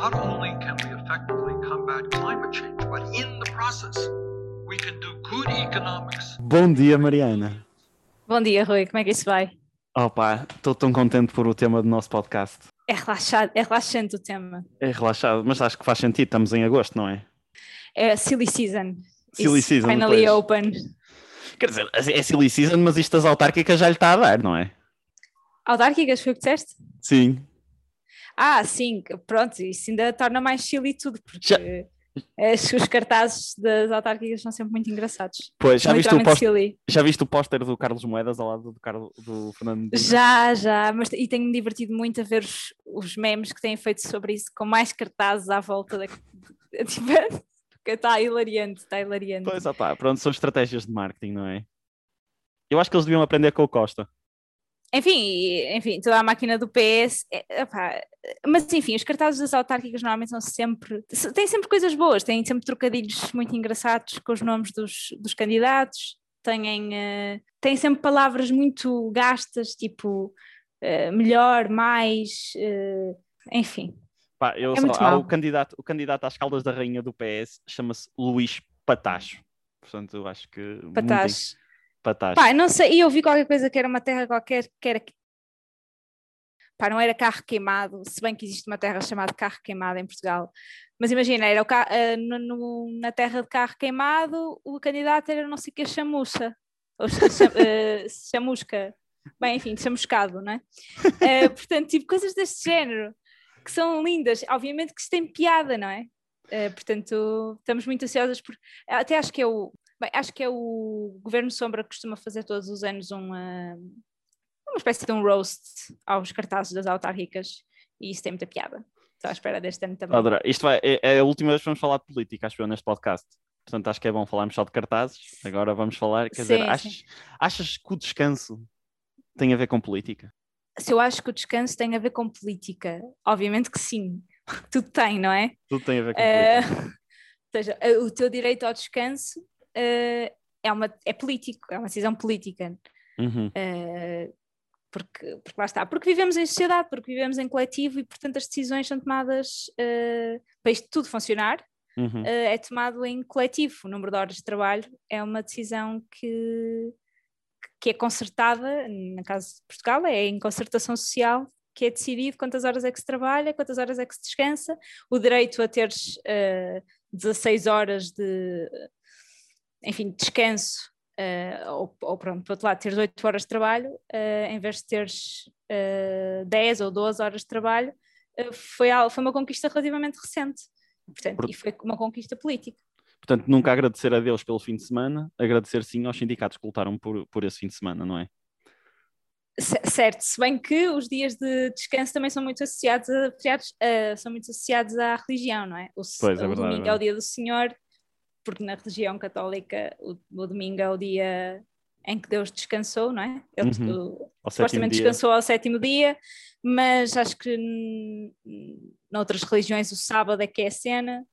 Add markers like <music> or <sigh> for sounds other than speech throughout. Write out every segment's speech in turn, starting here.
not only can we effectively combat climate change, but in the process, we can do good economics. Bom dia, Mariana. Bom dia, Rui. Como é que isso vai? Opa, estou tão contente por o tema do nosso podcast. É relaxado, é relaxante o tema. É relaxado, mas acho que faz sentido, estamos em agosto, não é? É silly season. Silly It's season, Finally pois. open. Quer dizer, é silly season, mas isto das autárquicas já lhe está a dar, não é? Autárquicas, foi o que disseste? Sim. Ah, sim, pronto, isso ainda torna mais silly tudo, porque Já- as- os cartazes das autárquicas são sempre muito engraçados. Pois, já viste, o silly. já viste o póster do Carlos Moedas ao lado do, Carlos, do Fernando Medina? Já, já, mas e tenho-me divertido muito a ver os, os memes que têm feito sobre isso, com mais cartazes à volta da. <laughs> Tipo, porque está hilariante, está hilariante. Pois, opá, pronto, são estratégias de marketing, não é? Eu acho que eles deviam aprender com o Costa. Enfim, enfim, toda a máquina do PS, é, mas enfim, os cartazes das autárquicas normalmente são sempre, têm sempre coisas boas, têm sempre trocadilhos muito engraçados com os nomes dos, dos candidatos, têm, eh, têm sempre palavras muito gastas, tipo eh, melhor, mais, eh, enfim. Pá, eu É só- muito há mau. o candidato, o candidato às caldas da rainha do PS chama-se Luís Patacho. Portanto, eu acho que. muito em- Patás. Pá, não sei, e eu vi qualquer coisa que era uma terra qualquer que era. Pá, não era carro queimado, se bem que existe uma terra chamada carro queimado em Portugal. Mas imagina, era o eh, no- no- na terra de carro queimado, o candidato era não sei o que, chamuça. Ou cha- cha- <laughs> eh, chamusca. Bem, enfim, chamuscado, não é? Eh, <laughs> portanto, tipo, coisas deste género, que são lindas. Obviamente que isto tem piada, não é? Eh, portanto, estamos muito ansiosas por. Até acho que é o. Bem, acho que é o Governo Sombra que costuma fazer todos os anos uma, uma espécie de um roast aos cartazes das autárquicas e isso tem muita piada. Estou à espera deste ano também. Adoro. Isto vai, é, é a última vez que vamos falar de política, acho eu, neste podcast. Portanto, acho que é bom falarmos só de cartazes. Agora vamos falar. Quer dizer, Sim, achas, achas que o descanso tem a ver com política? Se eu acho que o descanso tem a ver com política, obviamente que sim, <laughs> tudo tem, não é? Tudo tem a ver com Eh, política. <laughs> ou seja, o teu direito ao descanso eh, é, uma, é político, é uma decisão política. Uhum. Uh, porque, porque lá está, porque vivemos em sociedade, porque vivemos em coletivo e portanto as decisões são tomadas uh, para isto tudo funcionar, Uhum. uh, é tomado em coletivo. O número de horas de trabalho é uma decisão que, que é concertada, no caso de Portugal, é em concertação social que é decidido quantas horas é que se trabalha, quantas horas é que se descansa, o direito a teres uh, 16 horas de enfim, de descanso Uh, ou, ou, pronto, por outro lado, teres 8 horas de trabalho, uh, em vez de teres uh, 10 ou 12 horas de trabalho, uh, foi, algo, foi uma conquista relativamente recente. Portanto, Por- E foi uma conquista política. Portanto, nunca agradecer a Deus pelo fim de semana, agradecer sim aos sindicatos que lutaram por, por esse fim de semana, não é? Certo, se bem que os dias de descanso também são muito associados a são muito associados à religião, não é? O, Pois, é o verdade, é domingo é o verdade. dia do Senhor, porque na religião católica o, o domingo é o dia em que Deus descansou, não é? Ele, Uhum. o- supostamente descansou ao sétimo dia, mas acho que noutras religiões o sábado é que é a cena.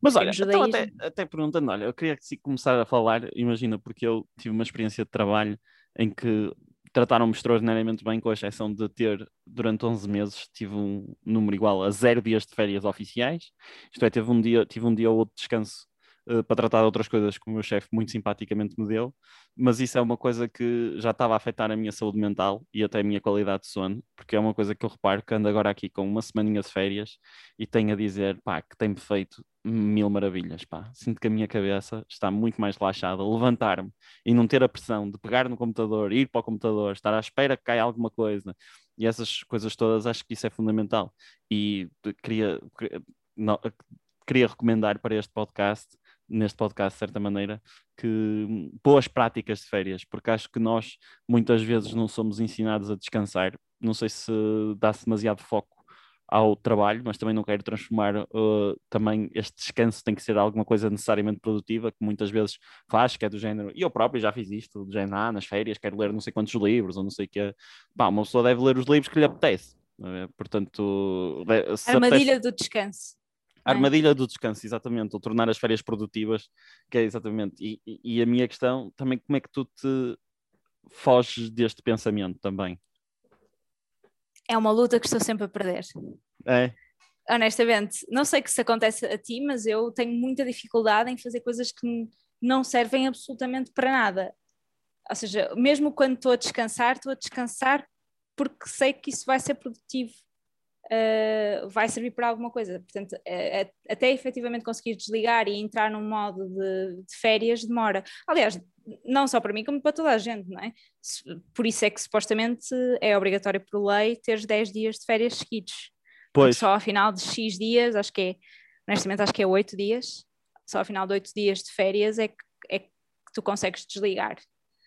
Mas Tem olha, então até, até perguntando, olha, eu queria que se começar a falar, imagina, porque eu tive uma experiência de trabalho em que trataram-me extraordinariamente bem, com a exceção de ter, durante 11 meses, tive um número igual a zero dias de férias oficiais, isto é, tive um dia, tive um dia ou outro de descanso eh, para tratar de outras coisas que o meu chefe muito simpaticamente me deu, mas isso é uma coisa que já estava a afetar a minha saúde mental e até a minha qualidade de sono, porque é uma coisa que eu reparo que ando agora aqui com uma semaninha de férias e tenho a dizer, pá, que tem-me feito mil maravilhas, pá. Sinto que a minha cabeça está muito mais relaxada. Levantar-me e não ter a pressão de pegar no computador, ir para o computador, estar à espera que caia alguma coisa e essas coisas todas, acho que isso é fundamental. E de- queria, queria- não, queria recomendar para este podcast, neste podcast de certa maneira, que hum, boas práticas de férias, porque acho que nós muitas vezes não somos ensinados a descansar. Não sei se dá-se demasiado foco ao trabalho, mas também não quero transformar uh, também este descanso tem que ser alguma coisa necessariamente produtiva, que muitas vezes faz, que é do género, e eu próprio já fiz isto, do género, ah, nas férias quero ler não sei quantos livros, ou não sei o que Pá, uma pessoa deve ler os livros que lhe apetece. eh, Portanto, se Armadilha apetece- do descanso. A é? armadilha do descanso, exatamente, ou tornar as férias produtivas, que é exatamente. E, e- e a minha questão também, como é que tu te foges deste pensamento também? É uma luta que estou sempre a perder. É? honestamente, não sei que se acontece a ti, mas eu tenho muita dificuldade em fazer coisas que não servem absolutamente para nada. Ou seja, mesmo quando estou a descansar, estou a descansar porque sei que isso vai ser produtivo, uh, vai servir para alguma coisa. Portanto, uh, até efetivamente conseguir desligar e entrar num modo de, de, férias demora. Aliás, não só para mim, como para toda a gente, não é? Por isso é que supostamente é obrigatório por lei ter 10 dias de férias seguidos. Pois. Só ao final de X dias, acho que é, honestamente, acho que é 8 dias, só ao final de 8 dias de férias é que, é que tu consegues desligar.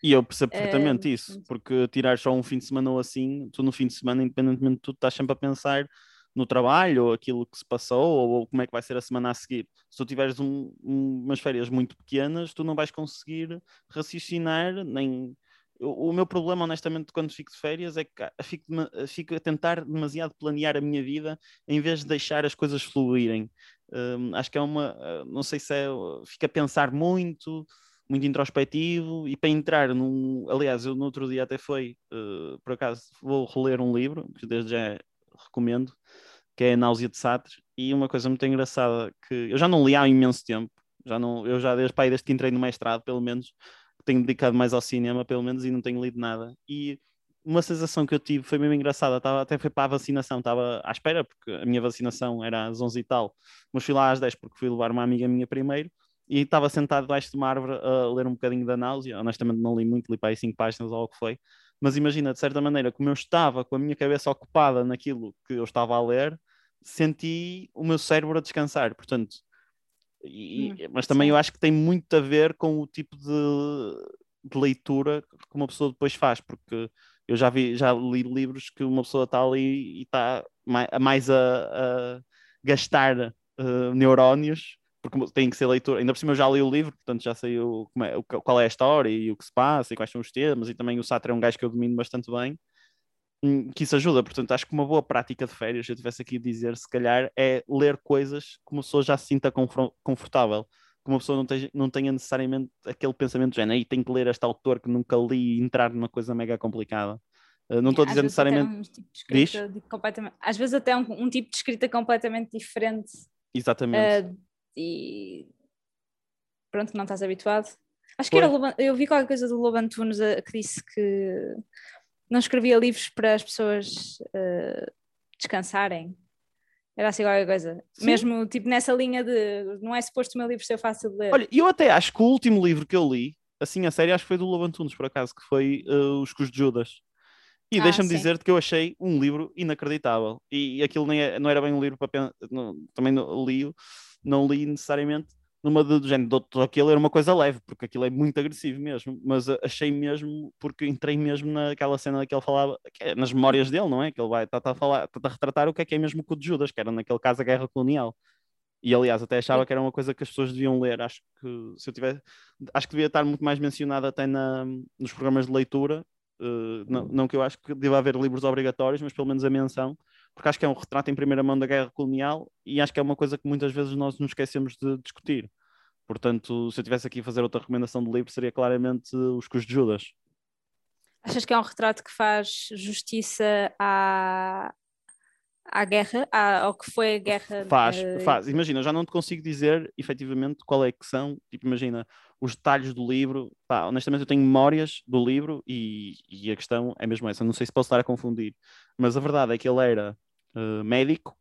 E eu percebo perfeitamente uh, isso, porque tirar só um fim de semana ou assim, tu no fim de semana, independentemente de tudo, estás sempre a pensar no trabalho, ou aquilo que se passou, ou, ou como é que vai ser a semana a seguir. Se tu tiveres um, um, umas férias muito pequenas, tu não vais conseguir raciocinar, nem. O, o meu problema, honestamente, quando fico de férias é que fico, fico, a tentar demasiado planear a minha vida em vez de deixar as coisas fluírem. Um, acho que é uma. Não sei se é. Fica a pensar muito muito introspectivo e para entrar num. Aliás, eu no outro dia até foi, uh, por acaso, vou reler um livro, que desde já recomendo, que é Náusea de Sartre, e uma coisa muito engraçada que eu já não li há imenso tempo, já não, eu já desde, pai, desde que entrei no mestrado, pelo menos, tenho dedicado mais ao cinema, pelo menos, e não tenho lido nada. E uma sensação que eu tive foi mesmo engraçada, estava, até foi para a vacinação, estava à espera, porque a minha vacinação era às 11 e tal, mas fui lá às 10 porque fui levar uma amiga minha primeiro, e estava sentado debaixo de uma árvore a ler um bocadinho da náusea. Honestamente, não li muito, li para aí cinco páginas ou o que foi. Mas imagina, de certa maneira, como eu estava com a minha cabeça ocupada naquilo que eu estava a ler, senti o meu cérebro a descansar. Portanto, e, hum, mas também sim. eu acho que tem muito a ver com o tipo de, de, leitura que uma pessoa depois faz, porque eu já vi, já li livros que uma pessoa está ali e está mais, mais a, a gastar uh, neurónios porque tem que ser leitor. Ainda por cima eu já li o livro, portanto já sei o, é, o, qual é a história e o que se passa e quais são os temas, e também o Sartre é um gajo que eu domino bastante bem, hum, que isso ajuda. Portanto, acho que uma boa prática de férias, se eu tivesse aqui a dizer, se calhar, é ler coisas que uma pessoa já se sinta confortável. Que uma pessoa não tenha, não tenha necessariamente aquele pensamento de género, aí tem que ler este autor que nunca li e entrar numa coisa mega complicada. Uh, não estou a dizer necessariamente. Um tipo completamente... Às vezes até um, um, tipo de escrita completamente diferente. Exatamente. Uh, e pronto, não estás habituado. Acho que era Loban, eu vi qualquer coisa do Loban Tunes que disse que não escrevia livros para as pessoas uh, descansarem. Era assim qualquer coisa. Sim. Mesmo tipo nessa linha de não é suposto o meu livro ser fácil de ler. Olha, eu até acho que o último livro que eu li, assim a série, acho que foi do Loban Tunes, por acaso, que foi uh, Os Cus de Judas. E ah, deixa-me dizer-te que eu achei um livro inacreditável. E, aquilo nem é, não era bem um livro para não, também li-o não li necessariamente numa do, do género, do, aquilo era uma coisa leve, porque aquilo é muito agressivo mesmo, mas achei mesmo, porque entrei mesmo naquela cena que ele falava, que é nas memórias dele, não é? Que ele vai estar tá, tá a falar, tá, a retratar o que é que é mesmo o de Judas, que era naquele caso a guerra colonial. E aliás, até achava que era uma coisa que as pessoas deviam ler. Acho que se eu tiver, acho que devia estar muito mais mencionada até na, nos programas de leitura. Uh, não, não que eu acho que deva haver livros obrigatórios, mas pelo menos a menção, porque acho que é um retrato em primeira mão da guerra colonial e acho que é uma coisa que muitas vezes nós nos esquecemos de discutir. Portanto, se eu tivesse aqui a fazer outra recomendação de livro, seria claramente Os Cus de Judas. Achas que é um retrato que faz justiça à, à guerra, à, ao que foi a guerra? Faz, uh... faz. Imagina, já não te consigo dizer efetivamente qual é que são. Tipo, imagina, os detalhes do livro. Pá, honestamente, eu tenho memórias do livro e, e a questão é mesmo essa. Não sei se posso estar a confundir, mas a verdade é que ele era uh, médico.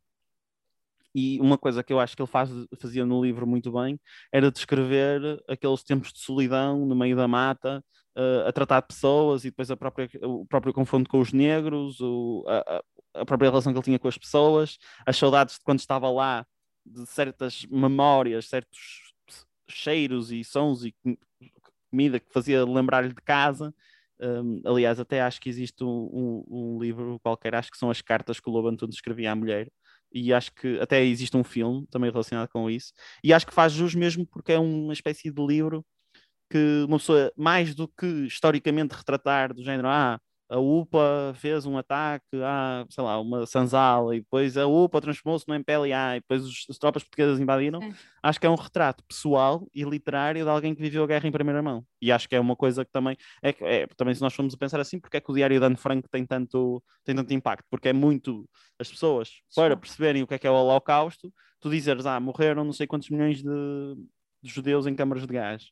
E uma coisa que eu acho que ele faz, fazia no livro muito bem era descrever aqueles tempos de solidão no meio da mata, uh, a tratar de pessoas e depois a própria, o próprio confronto com os negros, o, a, a própria relação que ele tinha com as pessoas, as saudades de quando estava lá, de certas memórias, certos cheiros e sons e comida que fazia lembrar-lhe de casa. Um, aliás, até acho que existe um, um, um, livro qualquer, acho que são as cartas que o Lobo Antunes escrevia à mulher, e acho que até existe um filme também relacionado com isso, e acho que faz jus mesmo porque é uma espécie de livro que uma pessoa, mais do que historicamente retratar do género, ah, a UPA fez um ataque a, sei lá, uma sanzala e depois a UPA transformou-se no MPLA e depois os, as tropas portuguesas invadiram. Acho que é um retrato pessoal e literário de alguém que viveu a guerra em primeira mão. E acho que é uma coisa que também, é, é também se nós formos a pensar assim, porque é que o Diário de Anne Frank tem tanto, tem tanto impacto? Porque é muito as pessoas, para perceberem o que é que é o Holocausto, tu dizeres, ah, morreram não sei quantos milhões de, de judeus em câmaras de gás.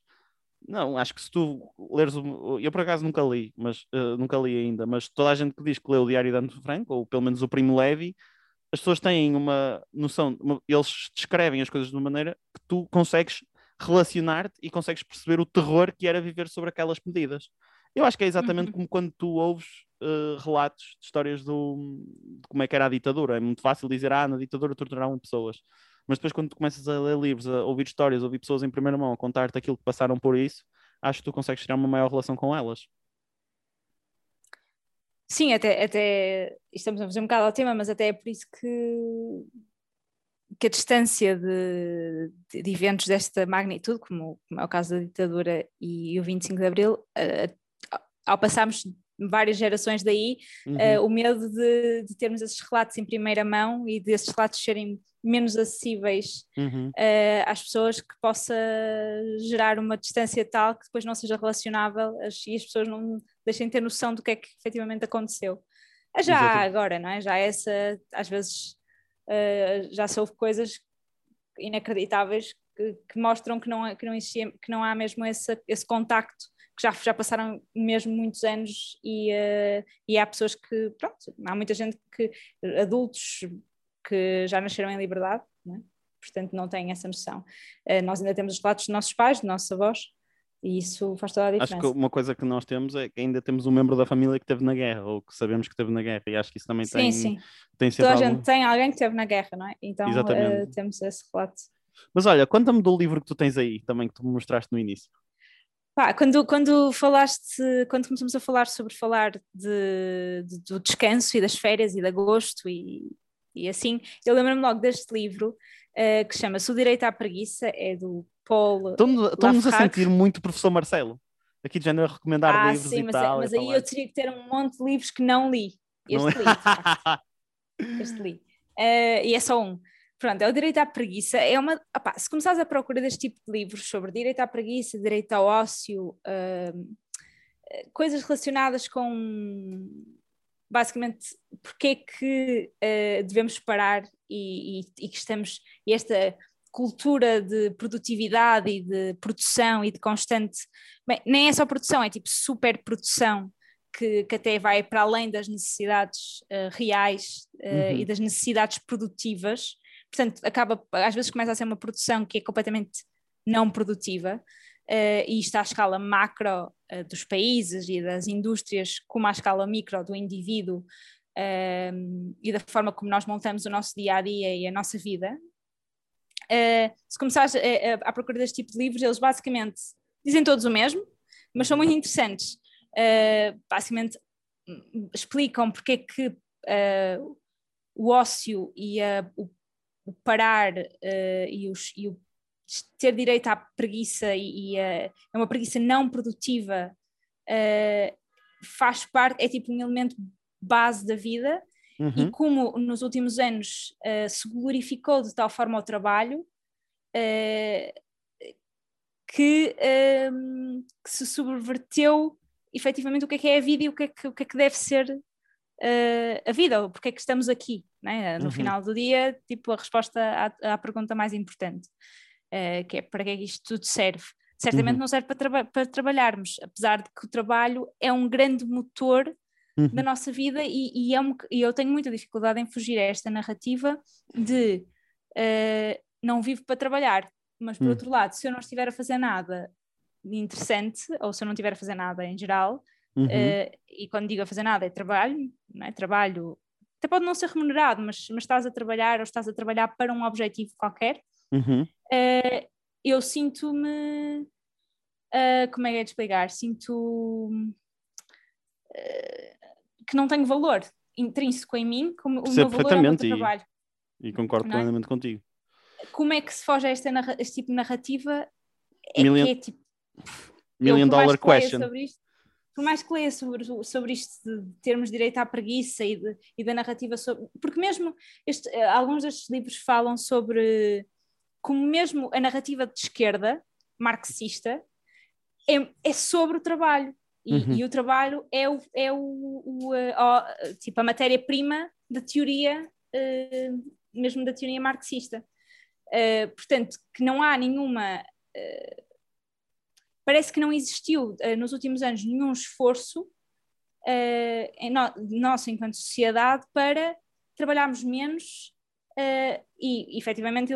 Não, acho que se tu leres o. Eu por acaso nunca li, mas eh, nunca li ainda, mas toda a gente que diz que lê o Diário de Anne Frank, ou pelo menos o Primo Levi, as pessoas têm uma noção, uma- eles descrevem as coisas de uma maneira que tu consegues relacionar-te e consegues perceber o terror que era viver sobre aquelas medidas. Eu acho que é exatamente Uhum. como quando tu ouves eh, relatos de histórias do, de como é que era a ditadura. É muito fácil dizer, ah, na ditadura torturavam pessoas. Mas depois, quando tu começas a ler livros, a ouvir histórias, a ouvir pessoas em primeira mão a contar-te aquilo que passaram por isso, acho que tu consegues tirar uma maior relação com elas. Sim, até, até estamos a fazer um bocado ao tema, mas até é por isso que, que a distância de, de- eventos desta magnitude, como, como é o caso da ditadura e, o 25 de Abril, eh, ao passarmos várias gerações daí, Uhum. eh, o medo de, de termos esses relatos em primeira mão e desses relatos serem menos acessíveis Uhum. eh, às pessoas que possa gerar uma distância tal que depois não seja relacionável as- e as pessoas não deixem de ter noção do que é que efetivamente aconteceu. Ah, Já Exatamente. agora, não é? Já essa, às vezes eh, já se houve coisas inacreditáveis que, que mostram que não, é- que, não existia, que não há mesmo esse, esse contacto, que já, já passaram mesmo muitos anos e, eh, e há pessoas que, pronto, há muita gente que, adultos que já nasceram em liberdade, não é? portanto não têm essa noção. Eh, nós ainda temos os relatos dos nossos pais, dos nossos avós, e isso faz toda a Acho diferença. que uma coisa que nós temos é que ainda temos um membro da família que esteve na guerra, ou que sabemos que esteve na guerra, e acho que isso também Sim, tem, sim. tem Toda a algum- gente tem alguém que esteve na guerra, não é? Então eh, temos esse relato. Mas olha, conta-me do livro que tu tens aí, também que tu me mostraste no início. Pá, quando, quando falaste, quando começamos a falar sobre falar de, de- do descanso e das férias e de agosto e, e assim, eu lembro-me logo deste livro eh, que chama-se O Direito à Preguiça, é do Paul. Estamos a sentir muito professor Marcelo. Aqui de género a recomendar ah, livros sim, e mas, tal. mas aí eu teria que ter um monte de livros que não li. Não Este é? li, este li. <laughs> Eh, e é só um. Pronto, é o direito à preguiça. É uma, opá, se começares a procurar deste tipo de livros sobre direito à preguiça, direito ao ócio, eh, coisas relacionadas com basicamente porque é que eh, devemos parar e, e- e que estamos e esta cultura de produtividade e de produção e de constante bem, nem é só produção, é tipo super produção que, que até vai para além das necessidades eh, reais eh, Uhum. e das necessidades produtivas portanto acaba, às vezes começa a ser uma produção que é completamente não produtiva eh, e está à escala macro eh, dos países e das indústrias como à escala micro do indivíduo eh, e da forma como nós montamos o nosso dia a dia e a nossa vida. Eh, se começares a, a, à procura deste tipo de livros, eles basicamente dizem todos o mesmo, mas são muito interessantes. Basicamente hum, explicam porque é que o ócio e a- o, o parar eh, e, os, e o ter direito à preguiça e, e a- é uma preguiça não produtiva eh, faz parte, é tipo um elemento base da vida Uhum. e como nos últimos anos eh, se glorificou de tal forma o trabalho que, ehm, que se subverteu efetivamente o que é que é a vida e o que é que, o que, é que deve ser eh, a vida, ou porque é que estamos aqui, né? no Uhum. final do dia, tipo a resposta à, à pergunta mais importante, eh, que é para que é que isto tudo serve? Certamente Uhum. não serve para, traba- para trabalharmos, apesar de que o trabalho é um grande motor Uhum. da nossa vida e, e é um e eu tenho muita dificuldade em fugir a esta narrativa de eh, não vivo para trabalhar, mas por Hum. outro lado, se eu não estiver a fazer nada interessante, ou se eu não estiver a fazer nada em geral, Uhum. eh, e quando digo a fazer nada é trabalho, não é? trabalho, até pode não ser remunerado, mas, mas estás a trabalhar ou estás a trabalhar para um objetivo qualquer, Uhum. eh, eu sinto-me. eh, como é que é de explicar? Sinto. que não tenho valor intrínseco em mim, como o meu valor é o meu perfeitamente e- trabalho. E concordo Não é? plenamente contigo. Como é que se foge a narra- este tipo de narrativa? É Million- que é tipo. Million eu, por mais dollar que question. sobre isto, por mais que leia sobre, sobre isto de termos direito à preguiça e, de, e da narrativa sobre. Porque mesmo este, eh, alguns destes livros falam sobre como mesmo a narrativa de esquerda, marxista, é, é sobre o trabalho. E, uhum. e, o trabalho é, o, é o, o, o tipo a matéria-prima da teoria, uh, mesmo da teoria marxista. Uh, portanto, que não há nenhuma. Uh, parece que não existiu nos últimos anos nenhum esforço no, nosso, enquanto sociedade, para trabalharmos menos e, efetivamente,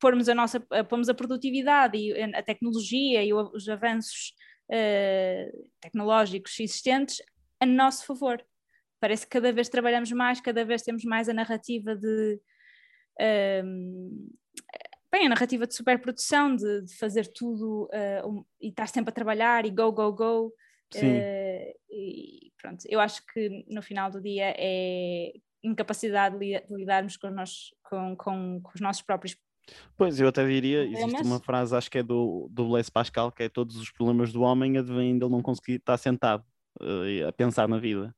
pormos a nossa pormos a produtividade e a tecnologia e os avanços tecnológicos existentes a nosso favor. Parece que cada vez trabalhamos mais, cada vez temos mais a narrativa de. Uh, bem, a narrativa de superprodução, de, de fazer tudo uh, um, e estar sempre a trabalhar e go, go, go. Sim. e pronto, eu acho que no final do dia é incapacidade de lidarmos com, nós, com, com, com os nossos próprios Pois, eu até diria, existe uma frase, acho que é do, do Blaise Pascal, que é todos os problemas do homem advêm dele não conseguir estar sentado uh, a pensar na vida.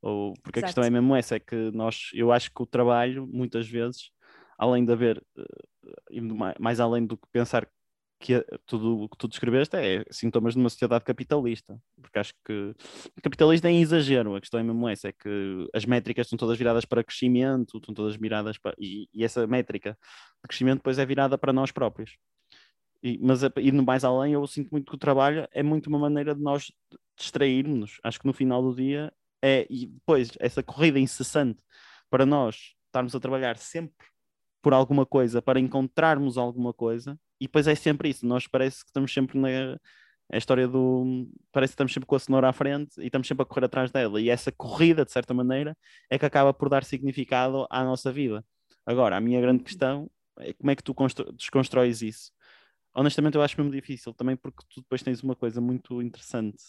Ou, porque Exato. a questão é mesmo essa, é que nós, eu acho que o trabalho, muitas vezes, além de haver, uh, mais, além do que pensar que tudo o que tu descreveste é sintomas de uma sociedade capitalista, porque acho que capitalista é em exagero, a questão é mesmo essa, é que as métricas estão todas viradas para crescimento, estão todas viradas para, e, e essa métrica de crescimento depois é virada para nós próprios. E, mas indo mais além, eu sinto muito que o trabalho é muito uma maneira de nós distrairmos. Acho que no final do dia é, e depois essa corrida incessante para nós estarmos a trabalhar sempre por alguma coisa, para encontrarmos alguma coisa, e depois é sempre isso, nós parece que estamos sempre na a história do. Parece que estamos sempre com a cenoura à frente e estamos sempre a correr atrás dela. E essa corrida, de certa maneira, é que acaba por dar significado à nossa vida. Agora, a minha grande questão é como é que tu desconstróis isso? Honestamente, eu acho mesmo difícil, também porque tu depois tens uma coisa muito interessante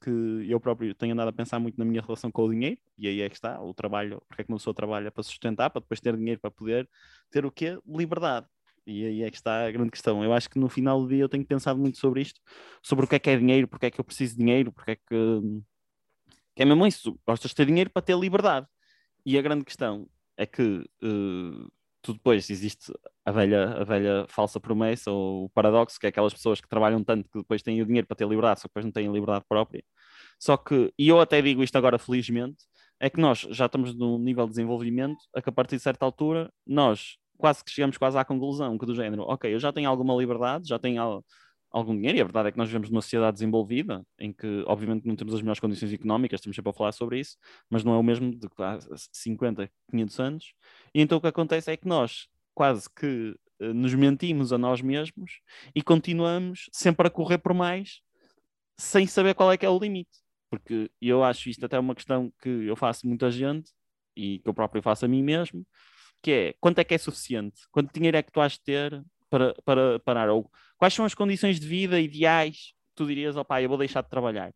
que eu próprio tenho andado a pensar muito na minha relação com o dinheiro, e aí é que está, o trabalho, porque é que uma pessoa trabalha para sustentar, para depois ter dinheiro para poder ter o quê? Liberdade. E aí é que está a grande questão. Eu acho que no final do dia eu tenho pensado muito sobre isto, sobre o que é que é dinheiro, porque é que eu preciso de dinheiro, porque é que. que é mesmo isso, gostas de ter dinheiro para ter liberdade. E a grande questão é que uh, tu depois existe a velha, a velha falsa promessa ou o paradoxo, que é aquelas pessoas que trabalham tanto que depois têm o dinheiro para ter liberdade, só que depois não têm liberdade própria. Só que, e eu até digo isto agora felizmente, é que nós já estamos num nível de desenvolvimento a que a partir de certa altura nós quase que chegamos quase à conclusão que do género, ok, eu já tenho alguma liberdade, já tenho algum dinheiro, e a verdade é que nós vivemos numa sociedade desenvolvida, em que obviamente não temos as melhores condições económicas, estamos sempre a falar sobre isso, mas não é o mesmo de há 50, 500 anos, e então o que acontece é que nós quase que uh, nos mentimos a nós mesmos e continuamos sempre a correr por mais, sem saber qual é que é o limite, porque eu acho isto até uma questão que eu faço muita gente, e que eu próprio faço a mim mesmo, que é quanto é que é suficiente? Quanto dinheiro é que tu has de ter para, para parar? Ou quais são as condições de vida ideais que tu dirias, ó oh, eu vou deixar de trabalhar?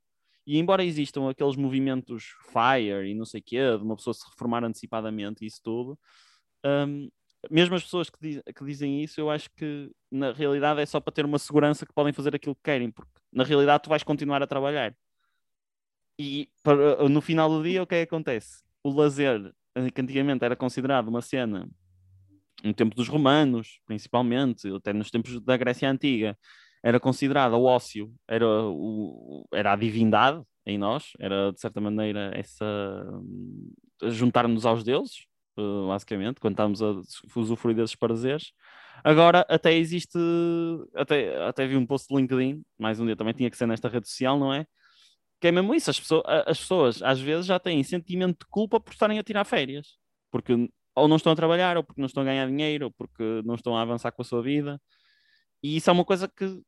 E embora existam aqueles movimentos FIRE e não sei o quê, de uma pessoa se reformar antecipadamente e isso tudo, um, mesmo as pessoas que, diz, que, dizem isso, eu acho que na realidade é só para ter uma segurança que podem fazer aquilo que querem, porque na realidade tu vais continuar a trabalhar. E para, no final do dia, o que é que acontece? O lazer que antigamente era considerado uma cena no tempo dos romanos, principalmente, até nos tempos da Grécia Antiga, era considerada o ócio, era, o, era a divindade em nós, era de certa maneira essa juntar-nos aos deuses, eh, basicamente, quando estávamos a usufruir desses prazeres. Agora até existe, até, até vi um post do LinkedIn, mais um dia também tinha que ser nesta rede social, não é? que é mesmo isso, as pessoas, as pessoas às vezes já têm sentimento de culpa por estarem a tirar férias, porque ou não estão a trabalhar, ou porque não estão a ganhar dinheiro, ou porque não estão a avançar com a sua vida. E isso é uma coisa que,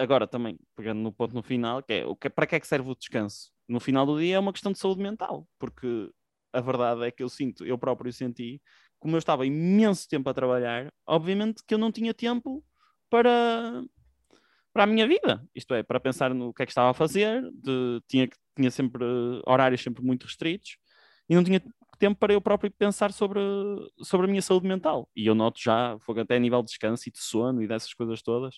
agora também, pegando no ponto no final, que é, o que, para que é que serve o descanso? No final do dia é uma questão de saúde mental, porque a verdade é que eu sinto, eu próprio senti, como eu estava imenso tempo a trabalhar, obviamente que eu não tinha tempo para, para a minha vida, isto é, para pensar no que é que estava a fazer, de, tinha, tinha sempre horários sempre muito restritos e não tinha tempo para eu próprio pensar sobre, sobre a minha saúde mental. E eu noto já, até a nível de descanso e de sono e dessas coisas todas,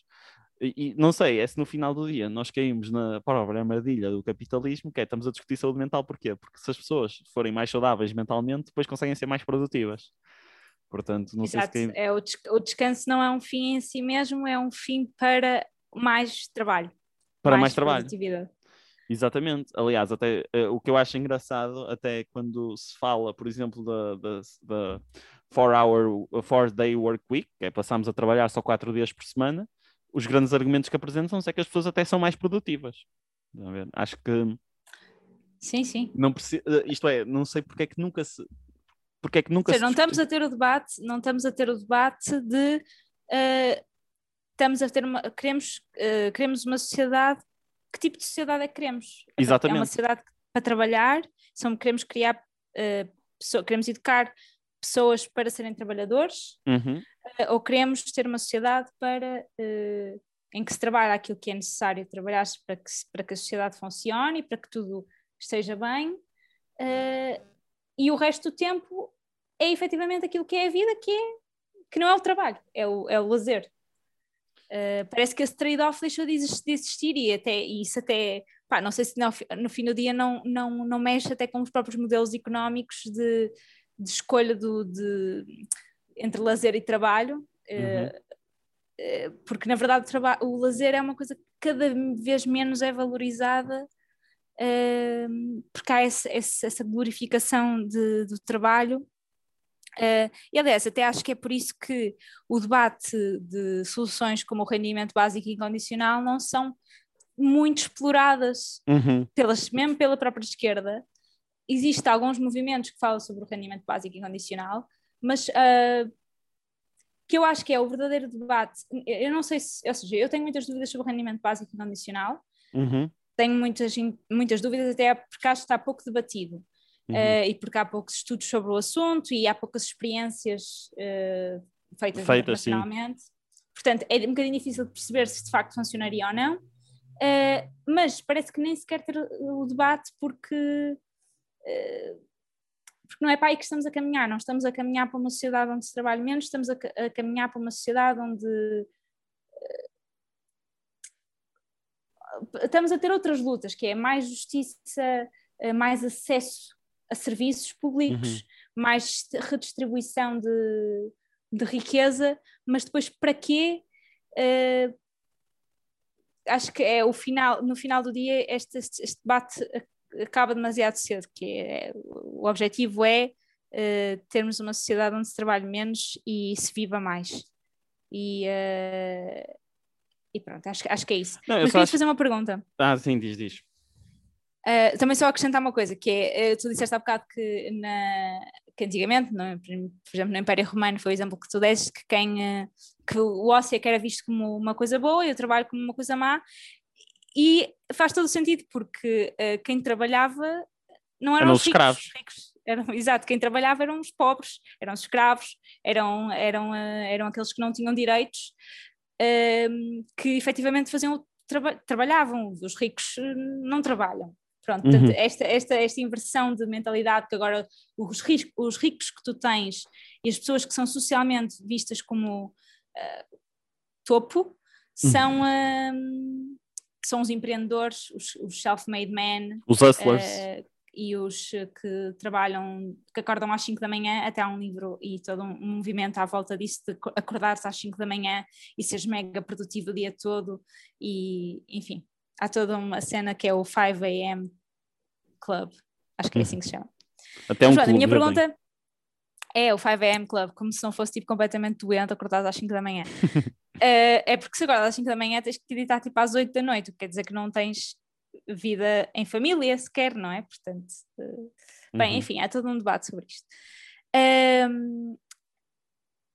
E não sei, é se no final do dia nós caímos na própria armadilha do capitalismo, que é estamos a discutir saúde mental, porquê? Porque se as pessoas forem mais saudáveis mentalmente, depois conseguem ser mais produtivas. Portanto, não Exato. sei se é, o, des o descanso não é um fim em si mesmo, é um fim para mais trabalho. Para mais, mais trabalho. Exatamente. Aliás, até uh, o que eu acho engraçado, até quando se fala, por exemplo, da, da, da four hour, four day work week, que é passamos a trabalhar só quatro dias por semana, os grandes argumentos que apresentam é que as pessoas até são mais produtivas. Acho que sim, sim. Não precisa, eh, isto é, não sei porque é que nunca se porque é que nunca seja, se não estamos a ter o debate, não estamos a ter o debate de uh, estamos a ter uma queremos uh, queremos uma sociedade que tipo de sociedade é que queremos? Exatamente. É uma sociedade para trabalhar, são, queremos criar, uh, pessoa, queremos educar pessoas para serem trabalhadores, uhum. uh, ou queremos ter uma sociedade para, uh, em que se trabalha aquilo que é necessário trabalhar para que, para que a sociedade funcione e para que tudo esteja bem, e o resto do tempo é efetivamente aquilo que é a vida, que, é, que não é o trabalho, é o, é o lazer. Uh, parece que esse trade-off deixou de existir e até isso até pá, não sei se no, no, fim do dia não, não, não mexe até com os próprios modelos económicos de, de escolha do, de, entre lazer e trabalho, uhum. uh, uh, porque na verdade o, o, lazer é uma coisa que cada vez menos é valorizada, porque há esse, esse, essa glorificação de, do trabalho Uh, e aliás, até acho que é por isso que o debate de soluções como o rendimento básico e incondicional não são muito exploradas, uhum. pelas, mesmo pela própria esquerda. Existem alguns movimentos que falam sobre o rendimento básico e incondicional, mas uh, que eu acho que é o verdadeiro debate. Eu não sei se, ou seja, eu tenho muitas dúvidas sobre o rendimento básico e incondicional, uhum. tenho muitas, muitas dúvidas, até porque acho que está pouco debatido uhum. uh, e porque há poucos estudos sobre o assunto e há poucas experiências uh, feitas Feita, internacionalmente. Sim. Portanto, é um bocadinho difícil de perceber se de facto funcionaria ou não, uh, mas parece que nem sequer ter o debate porque, porque não é para aí que estamos a caminhar, não estamos a caminhar para uma sociedade onde se trabalha menos, estamos a, a caminhar para uma sociedade onde estamos a ter outras lutas, que é mais justiça, mais acesso a serviços públicos, uhum. mais redistribuição de, de riqueza, mas depois para quê? Uh, acho que é o final, no final do dia este, este, debate acaba demasiado cedo, que é, o objetivo é uh, termos uma sociedade onde se trabalhe menos e se viva mais. E, uh, e pronto, acho, acho que é isso. Não, Mas queria acho... fazer uma pergunta. Ah, sim, diz, diz. Uh, também só acrescentar uma coisa, que é, uh, tu disseste há bocado que, na, que antigamente, no, por exemplo, no Império Romano foi o exemplo que tu deste, que, quem, uh, que o ócio é era visto como uma coisa boa e o trabalho como uma coisa má, e faz todo o sentido, porque quem trabalhava não eram, eram os escravos. Ricos, eram, <laughs> exato, quem trabalhava eram os pobres, eram os escravos, eram, eram, eram aqueles que não tinham direitos, que efetivamente faziam traba trabalhavam, os ricos não trabalham. Pronto, uhum. portanto, esta, esta, esta inversão de mentalidade que agora os, ris, os ricos que tu tens e as pessoas que são socialmente vistas como uh, topo uhum. são, uh, são os empreendedores, os, os self-made men, os hustlers. Uh, e os que trabalham, que acordam às 5 da manhã, até há um livro e todo um, movimento à volta disso, de acordar-se às 5 da manhã e seres mega produtivo o dia todo, e enfim, há toda uma cena que é o 5 a.m. Club, acho que é assim que se chama. Até um Mas, a minha pergunta é o 5 a.m. Club, como se não fosse tipo completamente doente acordado às 5 da manhã. uh, <laughs> é porque se acordas às 5 da manhã tens que te editar tipo às 8 da noite, o que quer dizer que não tens vida em família sequer, não é? Portanto, uh, bem, uhum. enfim, há todo um debate sobre isto. Um,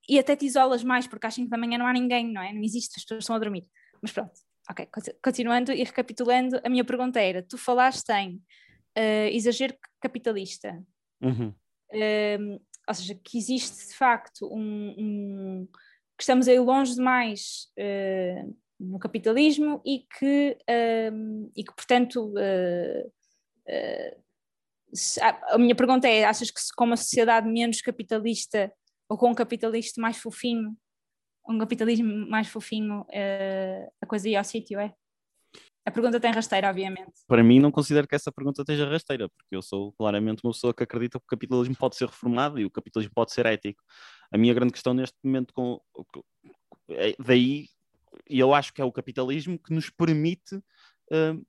e até te isolas mais, porque às 5 da manhã não há ninguém, não é? Não existe, as pessoas estão a dormir. Mas pronto, ok, continuando e recapitulando, a minha pergunta era: tu falaste em uh, exagero capitalista, uhum. uh, ou seja, que existe de facto um, um que estamos aí longe demais uh, no capitalismo e que, e que portanto, a minha pergunta é: achas que com uma sociedade menos capitalista ou com um capitalista mais fofinho, um capitalismo mais fofinho, uh, a coisa ia ao sítio, é? A pergunta tem rasteira, obviamente. Para mim, não considero que essa pergunta esteja rasteira, porque eu sou claramente uma pessoa que acredita que o capitalismo pode ser reformado e o capitalismo pode ser ético. A minha grande questão neste momento, com, é, daí, e eu acho que é o capitalismo que nos permite uh,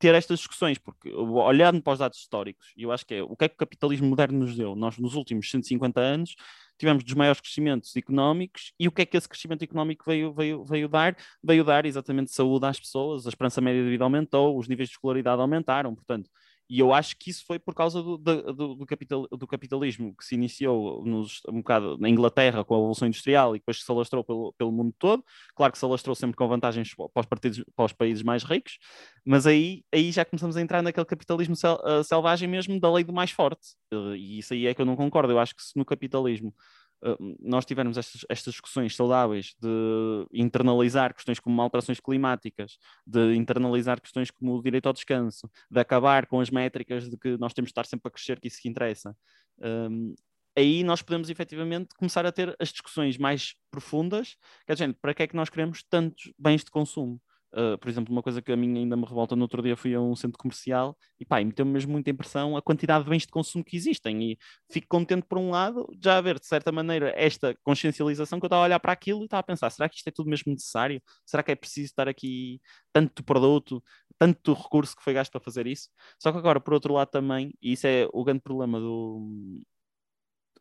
ter estas discussões, porque olhando para os dados históricos, eu acho que é o que é que o capitalismo moderno nos deu? Nós, nos últimos 150 anos, tivemos dos maiores crescimentos económicos e o que é que esse crescimento económico veio, veio, veio dar? Veio dar exatamente saúde às pessoas, a esperança média de vida aumentou, os níveis de escolaridade aumentaram, portanto, e eu acho que isso foi por causa do, do, do, capital, do capitalismo que se iniciou nos, um bocado na Inglaterra com a Revolução Industrial e depois se alastrou pelo, pelo mundo todo. Claro que se alastrou sempre com vantagens para os, partidos, para os países mais ricos, mas aí, aí já começamos a entrar naquele capitalismo uh, selvagem mesmo da lei do mais forte. Uh, e isso aí é que eu não concordo. Eu acho que se no capitalismo eh, nós tivermos estas, estas, discussões saudáveis de internalizar questões como alterações climáticas, de internalizar questões como o direito ao descanso, de acabar com as métricas de que nós temos de estar sempre a crescer, que isso que interessa, um, aí nós podemos efetivamente começar a ter as discussões mais profundas, que é, gente, para que é que nós queremos tantos bens de consumo? Uh, por exemplo, uma coisa que a mim ainda me revolta no outro dia fui a um centro comercial e pá, meteu-me mesmo muita impressão a quantidade de bens de consumo que existem e fico contente por um lado, já a ver de certa maneira esta consciencialização que eu estava a olhar para aquilo e estava a pensar, será que isto é tudo mesmo necessário? Será que é preciso estar aqui tanto produto, tanto recurso que foi gasto para fazer isso? Só que agora, por outro lado também, e isso é o grande problema do...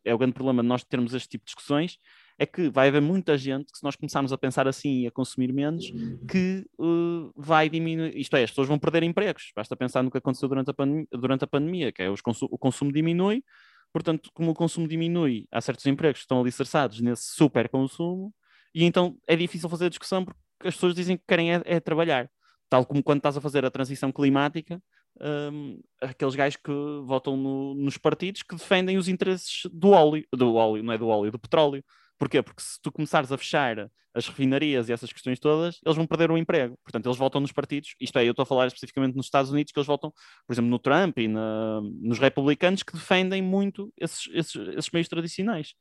é o grande problema de nós termos este tipo de discussões, é que vai haver muita gente que, se nós começarmos a pensar assim e a consumir menos, que uh, vai diminuir. Isto é, as pessoas vão perder empregos. Basta pensar no que aconteceu durante a, pandemia, durante a pandemia que é consu o consumo diminui, portanto, como o consumo diminui, há certos empregos que estão alicerçados nesse super consumo, e então é difícil fazer a discussão porque as pessoas dizem que querem é, é trabalhar. Tal como quando estás a fazer a transição climática, um, aqueles gajos que votam no, nos partidos que defendem os interesses do óleo, do óleo, não é do óleo, do petróleo. Porquê? Porque se tu começares a fechar as refinarias e essas questões todas, eles vão perder o emprego. Portanto, eles voltam nos partidos. Isto é, eu estou a falar especificamente nos Estados Unidos, que eles voltam, por exemplo, no Trump e na, nos republicanos que defendem muito esses, esses, esses meios tradicionais.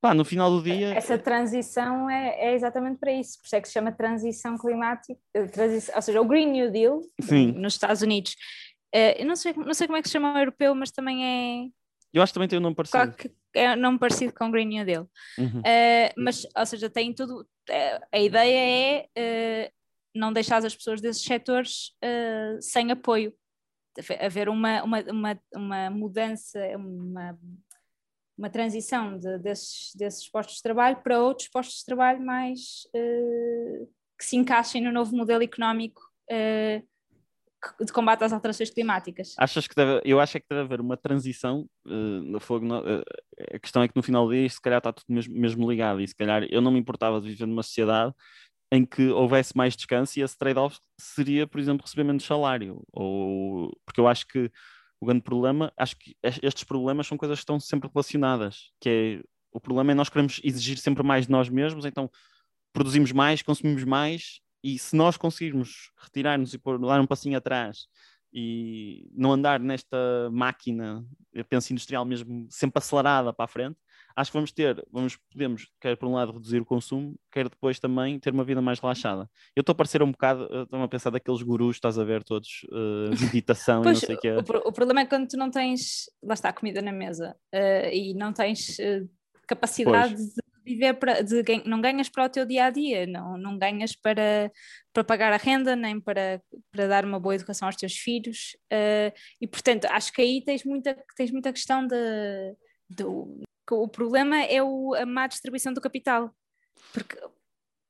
Pá, no final do dia. Essa transição é, é, exatamente para isso, por isso é que se chama transição climática, eh, transição, ou seja, o Green New Deal Sim. nos Estados Unidos. Uh, eu não sei, não sei como é que se chama o europeu, mas também é. Eu acho que também tem um nome parecido. Que, é um nome parecido com o Green New Deal. Uhum. Uh, mas, ou seja, tem tudo. Uh, a ideia é uh, não deixar as pessoas desses setores sem apoio. Haver uma, uma, uma, uma mudança, uma, uma transição de, desses, desses postos de trabalho para outros postos de trabalho mais que se encaixem no novo modelo económico de combate às alterações climáticas. Achas que deve, eu acho é que deve haver uma transição uh, no fogo. No, uh, a questão é que no final do dia se calhar está tudo mesmo, mesmo, ligado e se calhar eu não me importava de viver numa sociedade em que houvesse mais descanso e esse trade-off seria, por exemplo, receber menos salário. Ou, porque eu acho que o grande problema, acho que estes problemas são coisas que estão sempre relacionadas, que é o problema é nós queremos exigir sempre mais de nós mesmos, então produzimos mais, consumimos mais e se nós conseguirmos retirar-nos e pôr, dar um passinho atrás e não andar nesta máquina, eu penso industrial mesmo, sempre acelerada para a frente, acho que vamos ter, vamos, podemos, quer por um lado reduzir o consumo, quer depois também ter uma vida mais relaxada. Eu estou a parecer um bocado, estou a pensar daqueles gurus, estás a ver todos, uh, meditação pois, e não sei o quê. O, o, problema é quando tu não tens, lá está, comida na mesa uh, e não tens uh, capacidade pois. de viver para, de, não ganhas para o teu dia a dia, não, não ganhas para, para pagar a renda, nem para, para dar uma boa educação aos teus filhos. Uh, e portanto, acho que aí tens muita, tens muita questão de, de o problema é o, a má distribuição do capital. Porque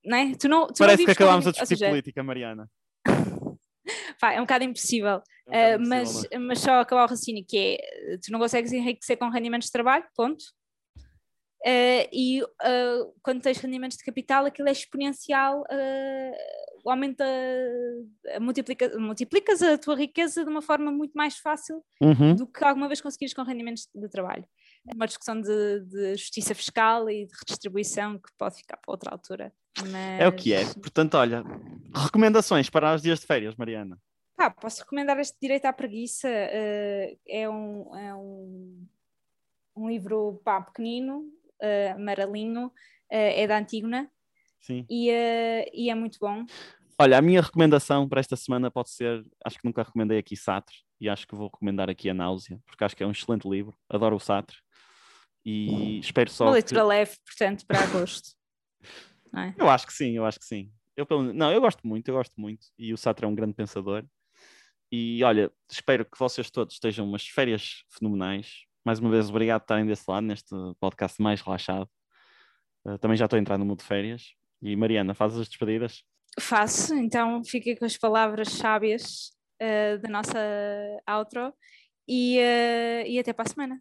não é? tu não, tu Parece que acabámos a discutir política, Mariana. <laughs> Pá, é um bocado impossível, é um uh, mas, mas só acabar o raciocínio que é tu não consegues enriquecer com rendimentos de trabalho, ponto. Uh, e uh, quando tens rendimentos de capital, aquilo é exponencial, uh, aumenta, multiplica, multiplicas a tua riqueza de uma forma muito mais fácil uhum. do que alguma vez conseguires com rendimentos de trabalho. É uma discussão de, de, justiça fiscal e de redistribuição que pode ficar para outra altura. Mas... É o que é. Portanto, olha, recomendações para os dias de férias, Mariana. Ah, posso recomendar este Direito à Preguiça. é um, é um, um livro pá, pequenino, uh, Maralinho, uh, é da Antígona. Sim. E, uh, e é muito bom. Olha, a minha recomendação para esta semana pode ser, acho que nunca recomendei aqui Sartre, e acho que vou recomendar aqui a Náusea, porque acho que é um excelente livro, adoro o Sartre, e espero só Uma que... leitura leve, portanto, para agosto. <laughs> Não é? Eu acho que sim, eu acho que sim. Eu, pelo- não, eu gosto muito, eu gosto muito, e o Sartre é um grande pensador, e olha, espero que vocês todos estejam umas férias fenomenais. Mais uma vez, obrigado por estarem desse lado, neste podcast mais relaxado. Uh, também já estou a entrar no mundo de férias. E Mariana, fazes as despedidas? Faço, então fiquem com as palavras sábias uh, da nossa outro e, uh, e até para a semana.